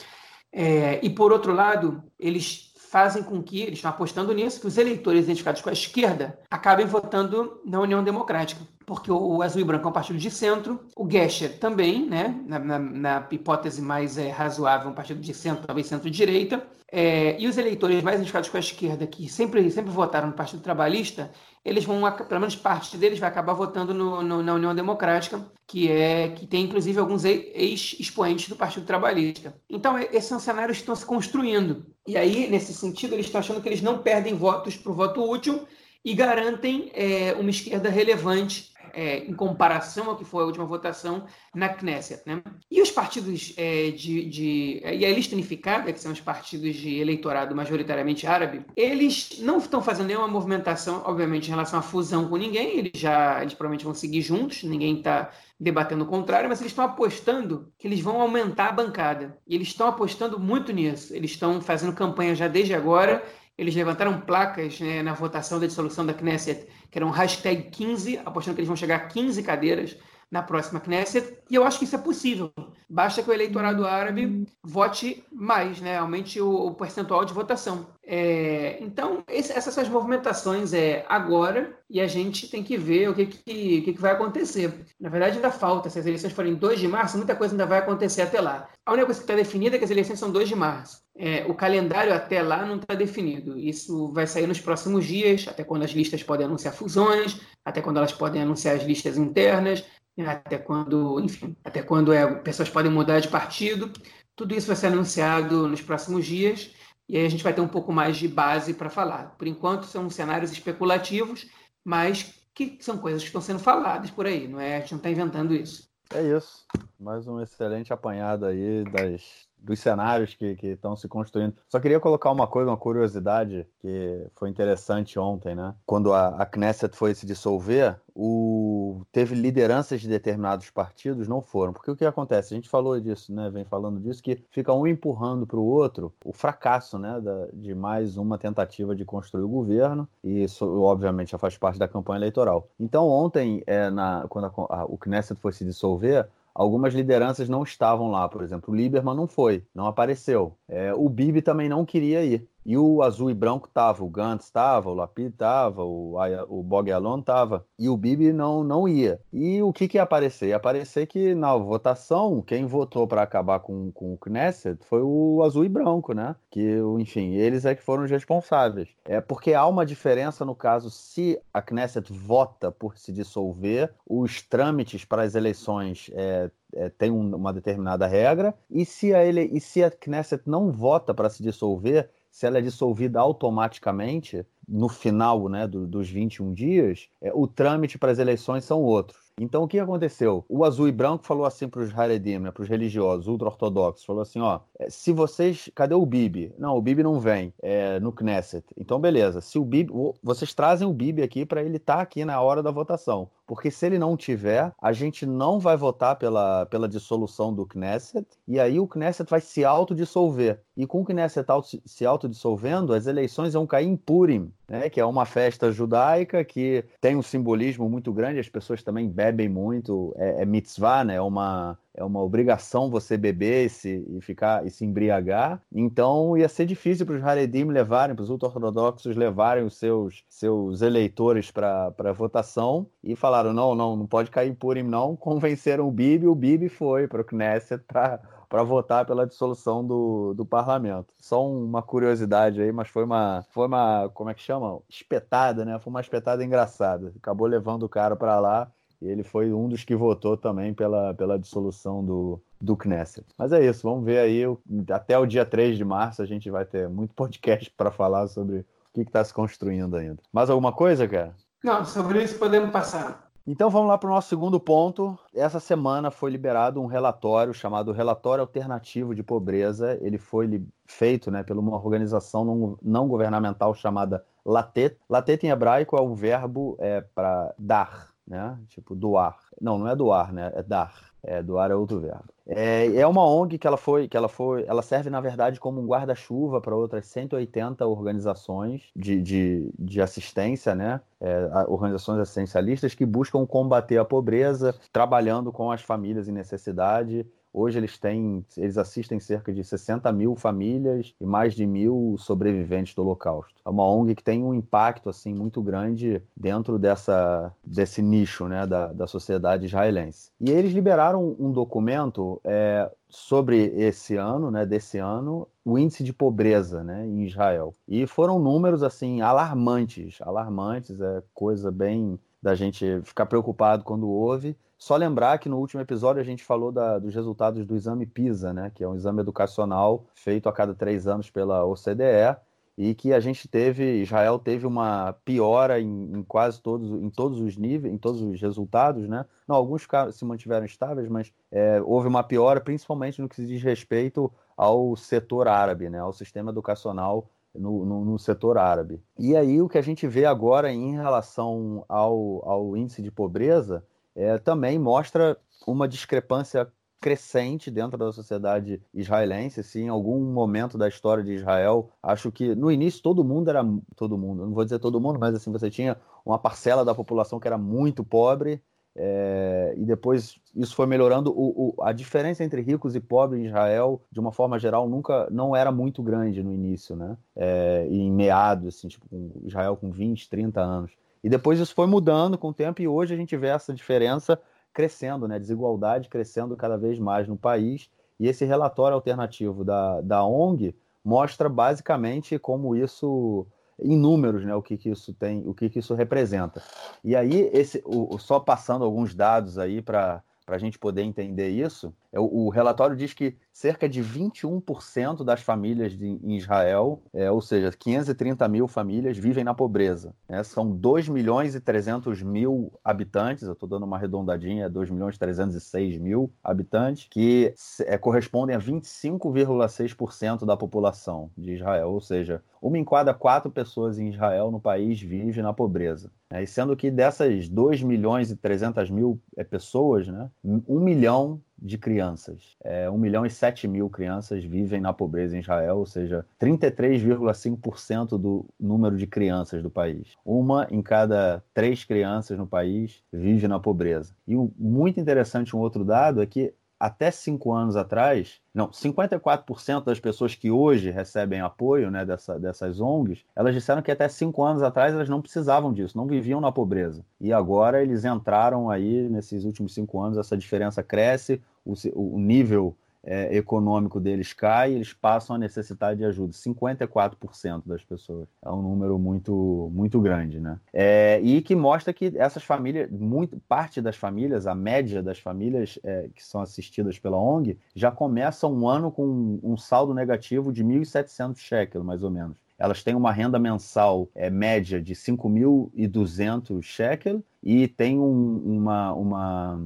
É, e por outro lado, eles fazem com que, eles estão apostando nisso, que os eleitores identificados com a esquerda acabem votando na União Democrática. Porque o Azul e Branco é um partido de centro, o Gesher também, né, na, na, na hipótese mais é, razoável, um partido de centro, talvez centro-direita, é, e os eleitores mais identificados com a esquerda, que sempre, sempre votaram no Partido Trabalhista, eles vão, pelo menos parte deles, vai acabar votando no, no, na União Democrática, que é que tem inclusive alguns ex-expoentes do Partido Trabalhista. Então, esses são cenários que estão se construindo. E aí, nesse sentido, eles estão achando que eles não perdem votos para o voto útil e garantem é, uma esquerda relevante é, em comparação ao que foi a última votação na Knesset. Né? E os partidos é, de, de, E a lista unificada, que são os partidos de eleitorado majoritariamente árabe, eles não estão fazendo nenhuma movimentação, obviamente, em relação à fusão com ninguém, eles já eles provavelmente vão seguir juntos, ninguém está debatendo o contrário, mas eles estão apostando que eles vão aumentar a bancada. E eles estão apostando muito nisso. Eles estão fazendo campanha já desde agora eles levantaram placas né, na votação da dissolução da Knesset, que era um hashtag 15, apostando que eles vão chegar a 15 cadeiras na próxima Knesset, e eu acho que isso é possível. Basta que o eleitorado árabe vote mais, né? aumente o, o percentual de votação. É, então, esse, essas são as movimentações é agora, e a gente tem que ver o que, que, o que, que vai acontecer. Na verdade, ainda falta. Se as eleições forem 2 de março, muita coisa ainda vai acontecer até lá. A única coisa que está definida é que as eleições são 2 de março. É, o calendário até lá não está definido. Isso vai sair nos próximos dias, até quando as listas podem anunciar fusões, até quando elas podem anunciar as listas internas, até quando, enfim, até quando é, pessoas podem mudar de partido. Tudo isso vai ser anunciado nos próximos dias e aí a gente vai ter um pouco mais de base para falar. Por enquanto são cenários especulativos, mas que são coisas que estão sendo faladas por aí, não é? A gente não está inventando isso. É isso. Mais um excelente apanhado aí das dos cenários que estão se construindo. Só queria colocar uma coisa, uma curiosidade que foi interessante ontem, né? Quando a, a Knesset foi se dissolver, o, teve lideranças de determinados partidos não foram. Porque o que acontece? A gente falou disso, né? Vem falando disso, que fica um empurrando para o outro o fracasso, né? Da, de mais uma tentativa de construir o governo. E isso, obviamente, já faz parte da campanha eleitoral. Então, ontem, é, na, quando a, a, o Knesset foi se dissolver, algumas lideranças não estavam lá, por exemplo, o Lieberman não foi, não apareceu. É, o Bibi também não queria ir. E o azul e branco tava, o Gantz estava, o Lapid estava, o, o Bogalon estava, e o Bibi não, não ia. E o que, que ia aparecer? Ia aparecer que na votação, quem votou para acabar com, com o Knesset foi o azul e branco, né? Que, enfim, eles é que foram os responsáveis. É porque há uma diferença no caso se a Knesset vota por se dissolver, os trâmites para as eleições é, é, tem um, uma determinada regra, e se a, ele, e se a Knesset não vota para se dissolver, se ela é dissolvida automaticamente no final né, do, dos 21 dias, é, o trâmite para as eleições são outros. Então, o que aconteceu? O azul e branco falou assim para os Haredim, né, para os religiosos, ultra-ortodoxos, falou assim, ó, é, se vocês, cadê o Bibi? Não, o Bibi não vem é, no Knesset. Então, beleza, se o Bibi, vocês trazem o Bibi aqui para ele estar tá aqui na hora da votação. Porque se ele não tiver, a gente não vai votar pela, pela dissolução do Knesset, e aí o Knesset vai se autodissolver. E com o Knesset se autodissolvendo, as eleições vão cair em Purim, né, que é uma festa judaica que tem um simbolismo muito grande, as pessoas também bebem muito, é, é mitzvah, né, é uma, é uma obrigação você beber e, se, e ficar e se embriagar. Então ia ser difícil para os Haredim levarem, para os ultra-ortodoxos levarem os seus, seus eleitores para a votação e falaram: não, não, não pode cair Purim, não. Convenceram o Bibi, o Bibi foi para o Knesset para para votar pela dissolução do, do parlamento. Só uma curiosidade aí, mas foi uma, foi uma, como é que chama? Espetada, né? Foi uma espetada engraçada. Acabou levando o cara para lá e ele foi um dos que votou também pela, pela dissolução do, do Knesset. Mas é isso, vamos ver aí. Até o dia 3 de março a gente vai ter muito podcast para falar sobre o que está se construindo ainda. Mais alguma coisa, cara? Não, sobre isso podemos passar. Então vamos lá para o nosso segundo ponto. Essa semana foi liberado um relatório chamado Relatório Alternativo de Pobreza. Ele foi feito né, por uma organização não, governamental chamada Latet. Latet em hebraico é o verbo é, para dar, né? Tipo doar. Não, não é doar, né? É dar. É, doar é outro verbo. É, é uma ONG que ela foi, que ela foi, ela serve na verdade como um guarda-chuva para outras 180 organizações de, de, de assistência, né? É, organizações assistencialistas que buscam combater a pobreza, trabalhando com as famílias em necessidade Hoje eles têm, eles assistem cerca de 60 mil famílias e mais de mil sobreviventes do Holocausto. É uma ONG que tem um impacto assim muito grande dentro dessa, desse nicho né, da, da sociedade israelense. E eles liberaram um documento é, sobre esse ano, né, desse ano, o índice de pobreza, né, em Israel. E foram números assim alarmantes, alarmantes, é coisa bem da gente ficar preocupado quando ouve. Só lembrar que no último episódio a gente falou da, dos resultados do exame PISA, né, que é um exame educacional feito a cada três anos pela OCDE, e que a gente teve, Israel teve uma piora em, em, quase todos, em todos os níveis, em todos os resultados, né? Não, alguns se mantiveram estáveis, mas é, houve uma piora, principalmente no que se diz respeito ao setor árabe, né? Ao sistema educacional no, no, no, setor árabe. E aí o que a gente vê agora em relação ao, ao índice de pobreza é, também mostra uma discrepância crescente dentro da sociedade israelense. Se em algum momento da história de Israel, acho que no início todo mundo era todo mundo, não vou dizer todo mundo, mas assim você tinha uma parcela da população que era muito pobre. É, e depois isso foi melhorando. O, o, a diferença entre ricos e pobres em Israel, de uma forma geral, nunca não era muito grande no início, né? É, em meados, assim, tipo, Israel com 20, 30 anos. E depois isso foi mudando com o tempo e hoje a gente vê essa diferença crescendo, né? Desigualdade crescendo cada vez mais no país. E esse relatório alternativo da, da ONG mostra basicamente como isso em números, né, o que, que isso tem, o que, que isso representa. E aí, esse, o, só passando alguns dados aí para a gente poder entender isso, o, relatório diz que cerca de 21% das famílias de, em Israel, é, ou seja, 530 mil famílias, vivem na pobreza. Né? São 2 milhões e 300 mil habitantes, eu estou dando uma arredondadinha, 2 milhões e 306 mil habitantes, que é, correspondem a 25,6% da população de Israel, ou seja, uma em cada quatro pessoas em Israel, no país, vive na pobreza. Né? E sendo que dessas 2 milhões e 300 mil é, pessoas, né, 1 milhão de crianças. É, 1 milhão e 7 mil crianças vivem na pobreza em Israel, ou seja, 33,5% do número de crianças do país. Uma em cada três crianças no país vive na pobreza. E muito interessante, um outro dado, é que até cinco anos atrás, não, 54% das pessoas que hoje recebem apoio né, dessa, dessas ONGs, elas disseram que até cinco anos atrás elas não precisavam disso, não viviam na pobreza. E agora eles entraram aí, nesses últimos cinco anos, essa diferença cresce, o, o nível é, econômico deles cai, eles passam a necessitar de ajuda. 54% das pessoas. É um número muito, muito grande, né? É, e que mostra que essas famílias, muito, parte das famílias, a média das famílias é, que são assistidas pela ONG, já começa um ano com um, um saldo negativo de 1.700 shekels, mais ou menos elas têm uma renda mensal é, média de 5.200 shekel e tem um, uma, uma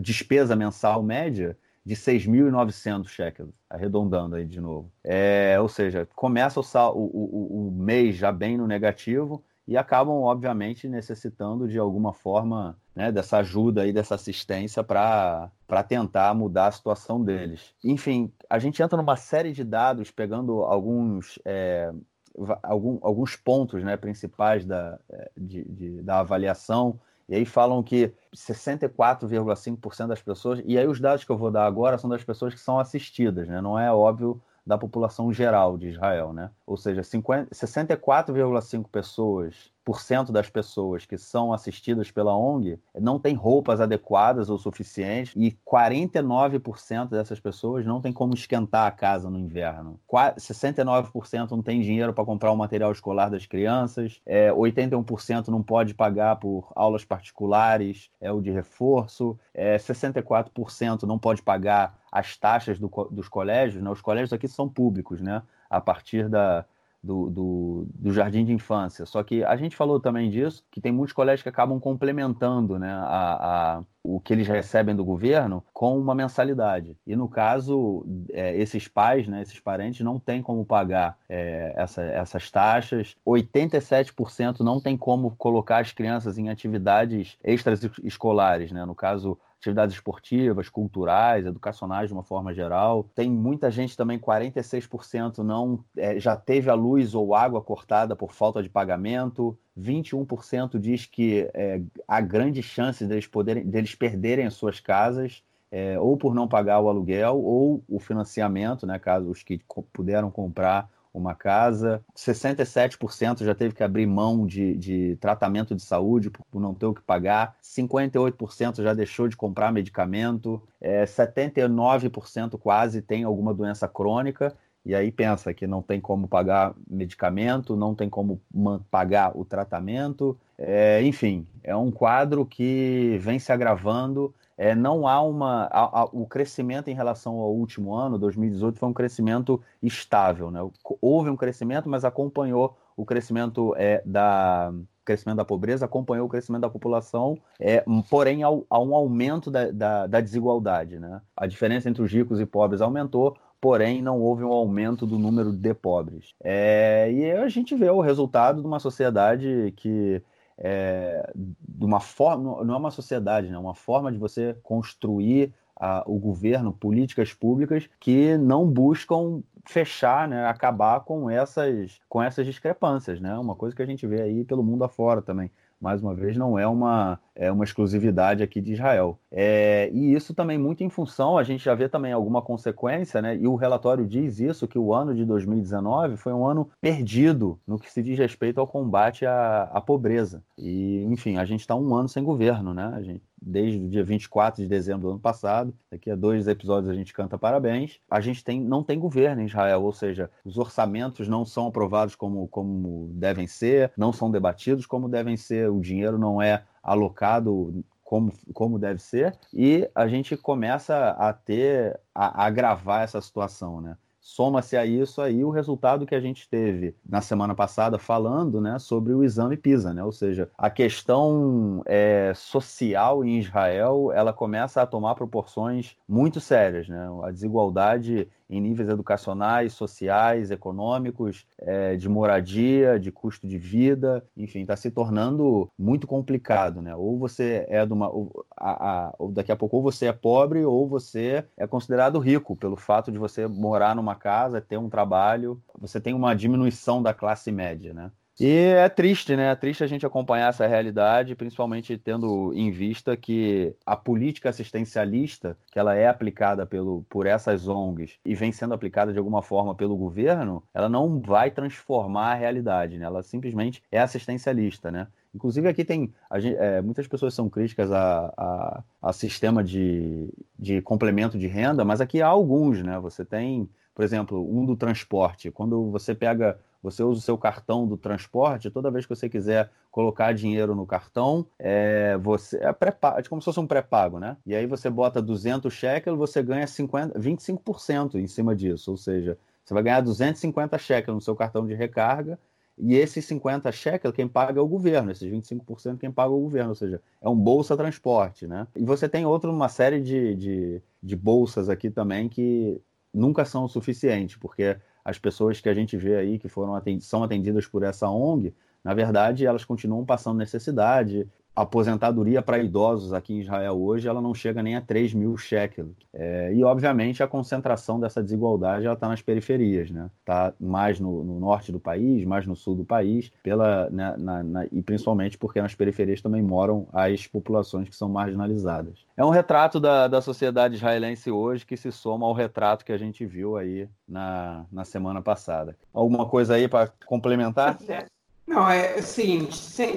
despesa mensal média de 6.900 shekels, arredondando aí de novo. É, ou seja, começa o, o, o, o, mês já bem no negativo e acabam, obviamente, necessitando de alguma forma né, dessa ajuda e dessa assistência para tentar mudar a situação deles. Enfim, a gente entra numa série de dados, pegando alguns, é, algum, alguns pontos né, principais da, é, de, de, da avaliação e aí falam que 64,5% das pessoas, e aí os dados que eu vou dar agora são das pessoas que são assistidas, né? Não é óbvio da população geral de Israel, né? Ou seja, 64,5 pessoas das pessoas que são assistidas pela ONG não tem roupas adequadas ou suficientes e 49% dessas pessoas não tem como esquentar a casa no inverno. 69% não tem dinheiro para comprar o material escolar das crianças, é, 81% não pode pagar por aulas particulares, é o de reforço, é, 64% não pode pagar as taxas do, dos colégios. Né? Os colégios aqui são públicos, né? A partir da, do, do, do, jardim de infância. Só que a gente falou também disso, que tem muitos colégios que acabam complementando né, a, a o que eles recebem do governo com uma mensalidade. E no caso, é, esses pais, né, esses parentes, não têm como pagar é, essa, essas taxas. 87% não tem como colocar as crianças em atividades extraescolares, né? No caso, atividades esportivas, culturais, educacionais de uma forma geral. Tem muita gente também, 46% não é, já teve a luz ou água cortada por falta de pagamento. 21% diz que é, há grande chance deles, poderem, deles perderem as suas casas. É, ou por não pagar o aluguel ou o financiamento, né, caso os que puderam comprar uma casa. 67% já teve que abrir mão de, de tratamento de saúde por não ter o que pagar. 58% já deixou de comprar medicamento. É, 79% quase tem alguma doença crônica. E aí pensa que não tem como pagar medicamento, não tem como pagar o tratamento. É, enfim, é um quadro que vem se agravando é, não há uma. A, a, o crescimento em relação ao último ano, 2018, foi um crescimento estável. Né? Houve um crescimento, mas acompanhou o crescimento é, da crescimento da pobreza, acompanhou o crescimento da população, é, porém há, um aumento da, da, da desigualdade. Né? A diferença entre os ricos e pobres aumentou, porém não houve um aumento do número de pobres. É, e a gente vê o resultado de uma sociedade que é, de uma forma, não é uma sociedade, né? é uma forma de você construir a, o governo, políticas públicas que não buscam fechar, né, acabar com essas, com essas discrepâncias, né? Uma coisa que a gente vê aí pelo mundo afora também mais uma vez, não é uma, é uma exclusividade aqui de Israel. É, e isso também muito em função, a gente já vê também alguma consequência, né? E o relatório diz isso, que o ano de 2019 foi um ano perdido no que se diz respeito ao combate à, à pobreza. E, enfim, a gente está um ano sem governo, né? A gente desde o dia 24 de dezembro do ano passado. Daqui a dois episódios a gente canta parabéns. A gente tem, não tem governo em Israel, ou seja, os orçamentos não são aprovados como, como devem ser, não são debatidos como devem ser, o dinheiro não é alocado como, como deve ser, e a gente começa a ter, a, agravar essa situação, né? Soma-se a isso aí o resultado que a gente teve na semana passada falando né, sobre o exame PISA, né? ou seja, a questão é, social em Israel ela começa a tomar proporções muito sérias. Né? A desigualdade em níveis educacionais, sociais, econômicos, é, de moradia, de custo de vida, enfim, está se tornando muito complicado, né? Ou você é de uma, ou, a, a, ou daqui a pouco ou você é pobre ou você é considerado rico pelo fato de você morar numa casa, ter um trabalho, você tem uma diminuição da classe média, né? E é triste, né? É triste a gente acompanhar essa realidade, principalmente tendo em vista que a política assistencialista, que ela é aplicada pelo, por essas ONGs e vem sendo aplicada de alguma forma pelo governo, ela não vai transformar a realidade, né? Ela simplesmente é assistencialista, né? Inclusive aqui tem gente, é, muitas pessoas são críticas a, a, a sistema de, de complemento de renda, mas aqui há alguns, né? Você tem, por exemplo, um do transporte. Quando você pega você usa o seu cartão do transporte, toda vez que você quiser colocar dinheiro no cartão, é, você é, é como se fosse um pré-pago, né? E aí você bota 200 shekels, você ganha 50, 25% em cima disso, ou seja, você vai ganhar 250 shekels no seu cartão de recarga e esses 50 shekels quem paga é o governo, esses 25% quem paga é o governo, ou seja, é um bolsa transporte, né? E você tem outra, uma série de, de, de bolsas aqui também que nunca são o suficiente, porque as pessoas que a gente vê aí que foram atendidas, são atendidas por essa ONG, na verdade, elas continuam passando necessidade, a aposentadoria para idosos aqui em Israel hoje ela não chega nem a 3 mil shekels. É, e, obviamente, a concentração dessa desigualdade está nas periferias, né? Está mais no, no, norte do país, mais no sul do país, pela, né, na, na, e principalmente porque nas periferias também moram as populações que são marginalizadas. É um retrato da, da sociedade israelense hoje que se soma ao retrato que a gente viu aí na, na semana passada. Alguma coisa aí para complementar? *laughs* Não, é sim,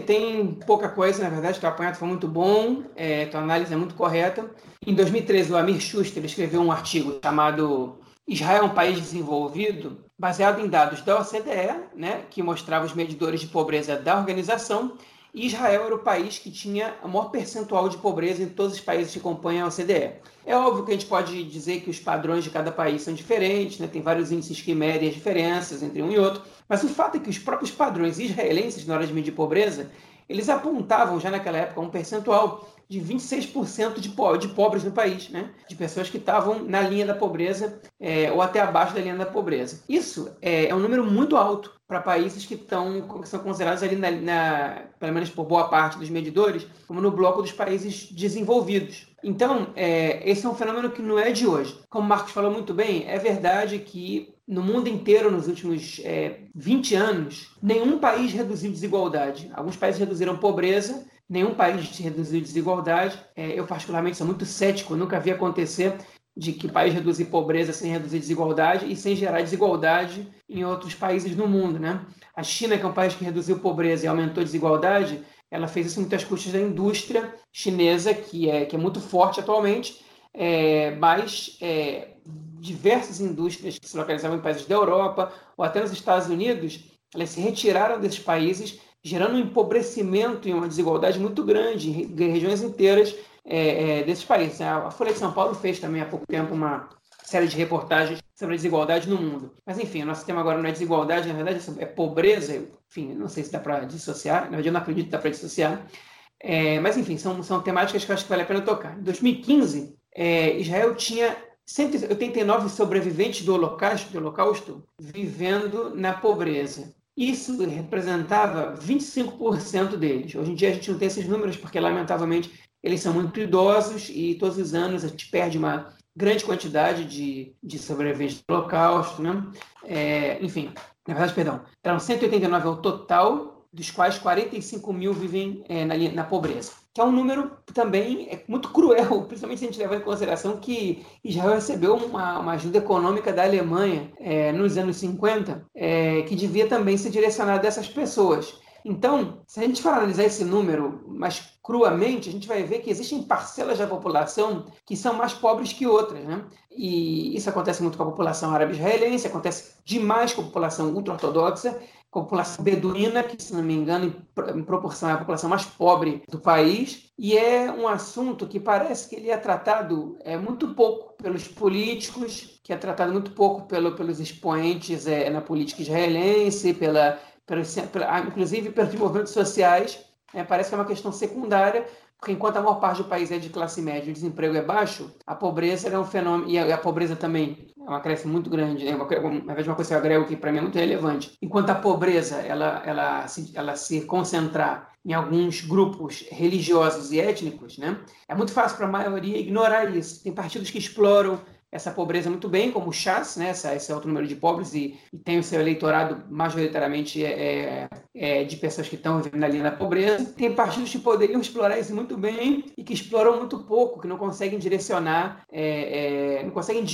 tem pouca coisa, na verdade, teu apanhado foi muito bom, é, tua análise é muito correta. Em 2013, o Amir Schuster escreveu um artigo chamado Israel é um país desenvolvido, baseado em dados da OCDE, né, que mostrava os medidores de pobreza da organização, Israel era o país que tinha o maior percentual de pobreza em todos os países que compõem a OCDE. É óbvio que a gente pode dizer que os padrões de cada país são diferentes, né? tem vários índices que medem as diferenças entre um e outro, mas o fato é que os próprios padrões israelenses, na hora de medir pobreza, eles apontavam já naquela época um percentual de 26% de, po de pobres no país, né? de pessoas que estavam na linha da pobreza é, ou até abaixo da linha da pobreza. Isso é, é um número muito alto para países que, estão, que são considerados ali, na, na, pelo menos por boa parte dos medidores, como no bloco dos países desenvolvidos. Então, é, esse é um fenômeno que não é de hoje. Como o Marcos falou muito bem, é verdade que no mundo inteiro, nos últimos é, 20 anos, nenhum país reduziu desigualdade. Alguns países reduziram pobreza, nenhum país reduziu desigualdade. É, eu, particularmente, sou muito cético, nunca vi acontecer de que país reduzir pobreza sem reduzir desigualdade e sem gerar desigualdade em outros países do mundo. Né? A China, que é um país que reduziu pobreza e aumentou desigualdade, ela fez isso muitas custas da indústria chinesa, que é, que é muito forte atualmente, é, mas é, diversas indústrias que se localizavam em países da Europa ou até nos Estados Unidos, elas se retiraram desses países, gerando um empobrecimento e uma desigualdade muito grande em regiões inteiras é, é, desses países. A Folha de São Paulo fez também há pouco tempo uma série de reportagens sobre a desigualdade no mundo. Mas enfim, o nosso tema agora não é desigualdade, na verdade é pobreza. Enfim, não sei se dá para dissociar, na verdade eu não acredito que dá para dissociar. É, mas enfim, são, são temáticas que eu acho que vale a pena tocar. Em 2015, é, Israel tinha 189 sobreviventes do Holocausto, do Holocausto vivendo na pobreza. Isso representava 25% deles. Hoje em dia a gente não tem esses números porque, lamentavelmente, eles são muito idosos e todos os anos a gente perde uma grande quantidade de, de sobreviventes do Holocausto. Né? É, enfim, na verdade, perdão, eram 189 ao total, dos quais 45 mil vivem é, na, na pobreza que é um número também é muito cruel, *laughs* principalmente se a gente levar em consideração que Israel recebeu uma, uma ajuda econômica da Alemanha é, nos anos 50, é, que devia também ser direcionada a essas pessoas. Então, se a gente for analisar esse número mais cruamente, a gente vai ver que existem parcelas da população que são mais pobres que outras. Né? E isso acontece muito com a população árabe israelense, acontece demais com a população ultra-ortodoxa, população beduína, que, se não me engano, em proporção é a população mais pobre do país, e é um assunto que parece que ele é tratado é, muito pouco pelos políticos, que é tratado muito pouco pelo, pelos expoentes é, na política israelense, pela, pela, pela, inclusive pelos movimentos sociais. É, parece que é uma questão secundária, porque enquanto a maior parte do país é de classe média e o desemprego é baixo, a pobreza é um fenômeno, e a, pobreza também é uma crescente muito grande, né? uma, na verdade uma coisa que eu agrego que para mim é muito relevante. Enquanto a pobreza ela, ela, se, ela se concentrar em alguns grupos religiosos e étnicos, né? é muito fácil para a maioria ignorar isso. Tem partidos que exploram essa pobreza muito bem, como o Chas, né, essa, esse alto número de pobres, e, e tem o seu eleitorado majoritariamente é, é, é de pessoas que estão vivendo na linha da pobreza. Tem partidos que poderiam explorar isso muito bem e que exploram muito pouco, que não conseguem direcionar, é, é não, conseguem,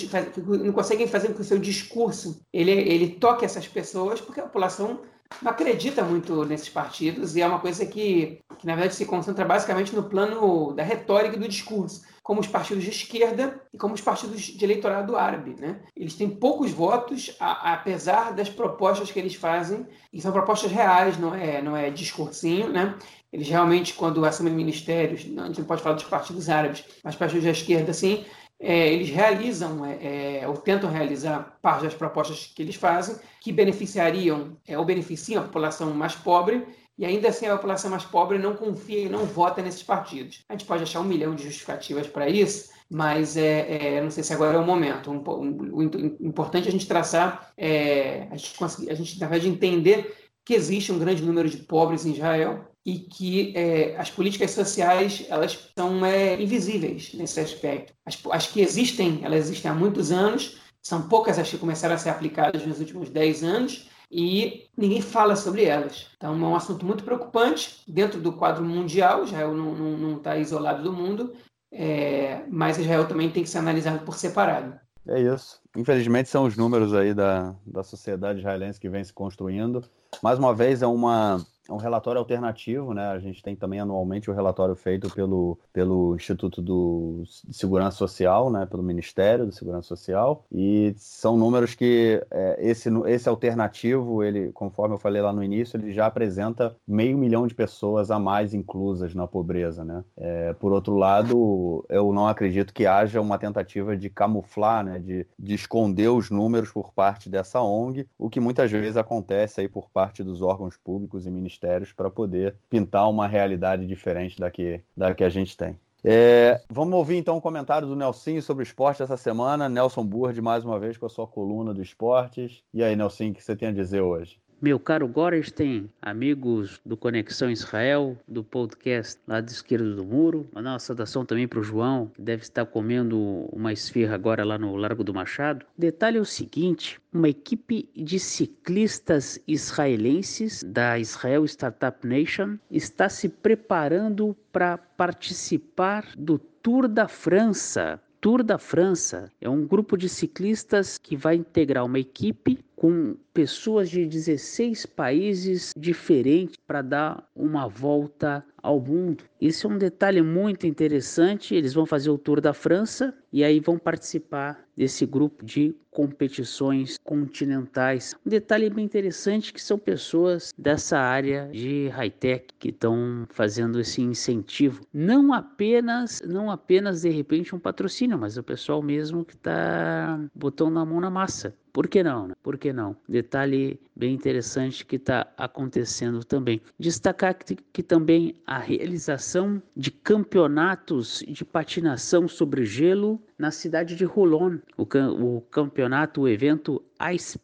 não conseguem fazer com que o seu discurso ele, ele toque essas pessoas, porque a população não acredita muito nesses partidos e é uma coisa que, que, na verdade, se concentra basicamente no plano da retórica e do discurso como os partidos de esquerda e como os partidos de eleitorado árabe. Né? Eles têm poucos votos, a, apesar das propostas que eles fazem, e são propostas reais, não é, não é discursinho. Né? Eles realmente, quando assumem ministérios, a gente não pode falar dos partidos árabes, mas partidos da esquerda, sim, é, eles realizam é, é, ou tentam realizar parte das propostas que eles fazem, que beneficiariam é, ou beneficiam a população mais pobre e ainda assim a população mais pobre não confia e não vota nesses partidos. A gente pode achar um milhão de justificativas para isso, mas é, é, não sei se agora é o momento. Um, um, o importante é a gente traçar, é, a, gente conseguir, a gente, na verdade, entender que existe um grande número de pobres em Israel e que é, as políticas sociais elas são é, invisíveis nesse aspecto. As, as, que existem, elas existem há muitos anos, são poucas as que começaram a ser aplicadas nos últimos 10 anos, e ninguém fala sobre elas. Então, é um assunto muito preocupante dentro do quadro mundial. Israel não está isolado do mundo, é, mas Israel também tem que ser analisado por separado. É isso. Infelizmente, são os números aí da, da sociedade israelense que vem se construindo. Mais uma vez, é uma, é um relatório alternativo, né? A gente tem também anualmente o relatório feito pelo, pelo Instituto do Segurança Social, né? Pelo Ministério da Segurança Social. E são números que é, esse, esse alternativo, ele, conforme eu falei lá no início, ele já apresenta meio milhão de pessoas a mais inclusas na pobreza, né? É, por outro lado, eu não acredito que haja uma tentativa de camuflar, né? De, de esconder os números por parte dessa ONG, o que muitas vezes acontece aí por parte dos órgãos públicos e ministérios para poder pintar uma realidade diferente da que, da que a gente tem. É, vamos ouvir então o um comentário do Nelson sobre o esporte essa semana. Nelson Burd, mais uma vez, com a sua coluna do esportes. E aí, Nelson, o que você tem a dizer hoje? Meu caro Gorenstein, amigos do Conexão Israel, do podcast lá esquerdo do muro, mandar uma saudação também para o João, que deve estar comendo uma esfirra agora lá no Largo do Machado. Detalhe é o seguinte: uma equipe de ciclistas israelenses da Israel Startup Nation está se preparando para participar do Tour da França. Tour da França é um grupo de ciclistas que vai integrar uma equipe com pessoas de 16 países diferentes para dar uma volta ao mundo. Isso é um detalhe muito interessante. Eles vão fazer o Tour da França e aí vão participar desse grupo de competições continentais. Um detalhe bem interessante que são pessoas dessa área de high-tech que estão fazendo esse incentivo. Não apenas, não apenas de repente um patrocínio, mas o pessoal mesmo que está botando a mão na massa. Por que não? Né? Por que não? Detalhe bem interessante que está acontecendo também. Destacar que, que, também a realização de campeonatos de patinação sobre gelo na cidade de Rolon. O, o campeonato, o evento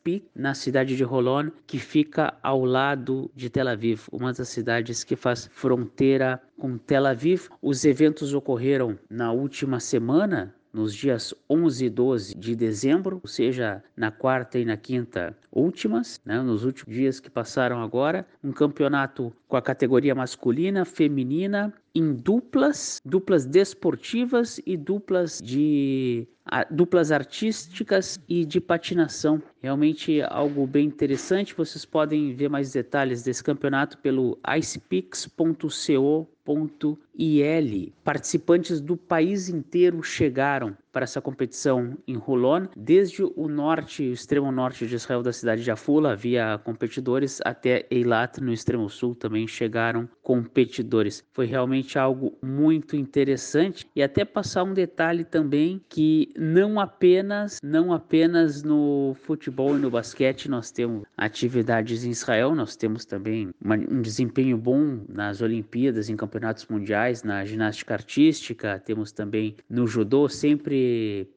Peak, na cidade de Rolon, que fica ao lado de Tel Aviv, uma das cidades que faz fronteira com Tel Aviv. Os eventos ocorreram na última semana, nos dias 11 e 12 de dezembro, ou seja, na quarta e na quinta últimas, né, nos últimos dias que passaram agora, um campeonato com a categoria masculina, feminina, em duplas, duplas desportivas e duplas de duplas artísticas e de patinação. Realmente algo bem interessante. Vocês podem ver mais detalhes desse campeonato pelo icepix.co Il. Participantes do país inteiro chegaram para essa competição em Holon, desde o norte, o extremo norte de Israel, da cidade de Afula, havia competidores, até Eilat, no extremo sul, também chegaram competidores. Foi realmente algo muito interessante e até passar um detalhe também que não apenas, não apenas no futebol e no basquete nós temos atividades em Israel, nós temos também uma, um desempenho bom nas Olimpíadas, em campeonatos mundiais, na ginástica artística, temos também no judô sempre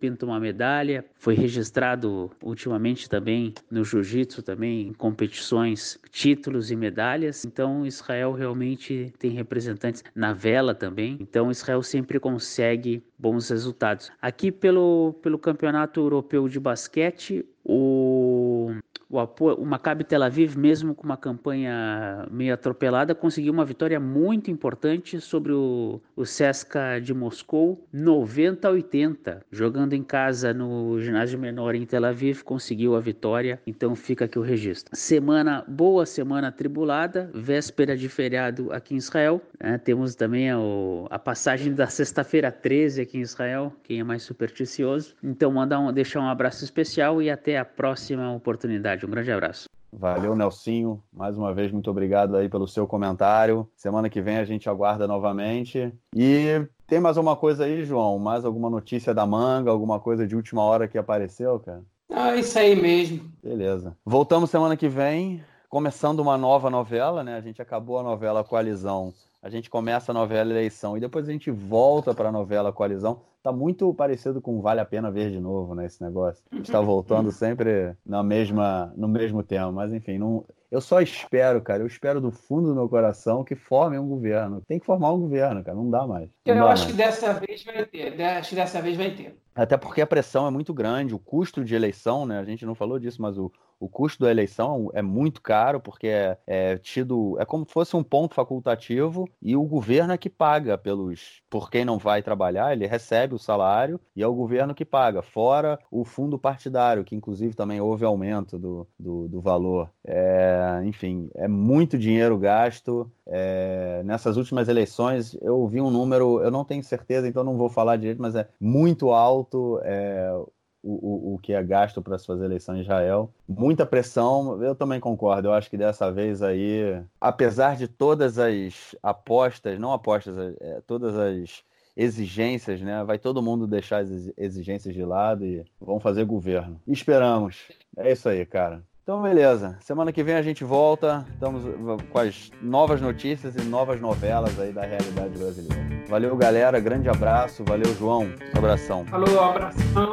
pinta uma medalha. Foi registrado ultimamente também no jiu-jitsu também em competições, títulos e medalhas. Então Israel realmente tem representantes na vela também. Então Israel sempre consegue bons resultados. Aqui pelo pelo Campeonato Europeu de Basquete, o o, apoio, o Maccabi Tel Aviv, mesmo com uma campanha meio atropelada, conseguiu uma vitória muito importante sobre o, o Cesca de Moscou, 90 a 80. Jogando em casa no ginásio menor em Tel Aviv, conseguiu a vitória, então fica aqui o registro. Semana boa, semana tribulada, véspera de feriado aqui em Israel. Né? Temos também a, a passagem da sexta-feira 13 aqui em Israel, quem é mais supersticioso. Então, mandar um, deixar um abraço especial e até a próxima oportunidade. Um grande abraço. Valeu, Nelsinho. Mais uma vez, muito obrigado aí pelo seu comentário. Semana que vem a gente aguarda novamente. E tem mais alguma coisa aí, João? Mais alguma notícia da manga? Alguma coisa de última hora que apareceu, cara? Ah, isso aí mesmo. Beleza. Voltamos semana que vem, começando uma nova novela, né? A gente acabou a novela Coalizão. A gente começa a novela Eleição e depois a gente volta para a novela Coalizão tá muito parecido com Vale a Pena Ver de novo, né? Esse negócio. Está *laughs* voltando sempre na mesma, no mesmo tema. Mas enfim, não, eu só espero, cara, eu espero do fundo do meu coração que formem um governo. Tem que formar um governo, cara, não dá mais. Não eu dá acho mais. que dessa vez vai ter. Acho que dessa vez vai ter. Até porque a pressão é muito grande, o custo de eleição, né? A gente não falou disso, mas o, o custo da eleição é muito caro, porque é, é, tido. É como se fosse um ponto facultativo e o governo é que paga pelos. Por quem não vai trabalhar, ele recebe o salário e é o governo que paga, fora o fundo partidário, que inclusive também houve aumento do, do, do valor. É, enfim, é muito dinheiro gasto. É, nessas últimas eleições, eu vi um número, eu não tenho certeza, então não vou falar direito, mas é muito alto. É, o, o, o que é gasto para se fazer eleição em Israel. Muita pressão, eu também concordo. Eu acho que dessa vez aí, apesar de todas as apostas, não apostas, é, todas as exigências, né? Vai todo mundo deixar as exigências de lado e vão fazer governo. Esperamos. É isso aí, cara. Então, beleza. Semana que vem a gente volta. Estamos com as novas notícias e novas novelas aí da realidade brasileira. Valeu, galera. Grande abraço. Valeu, João. Abração. Falou, abração.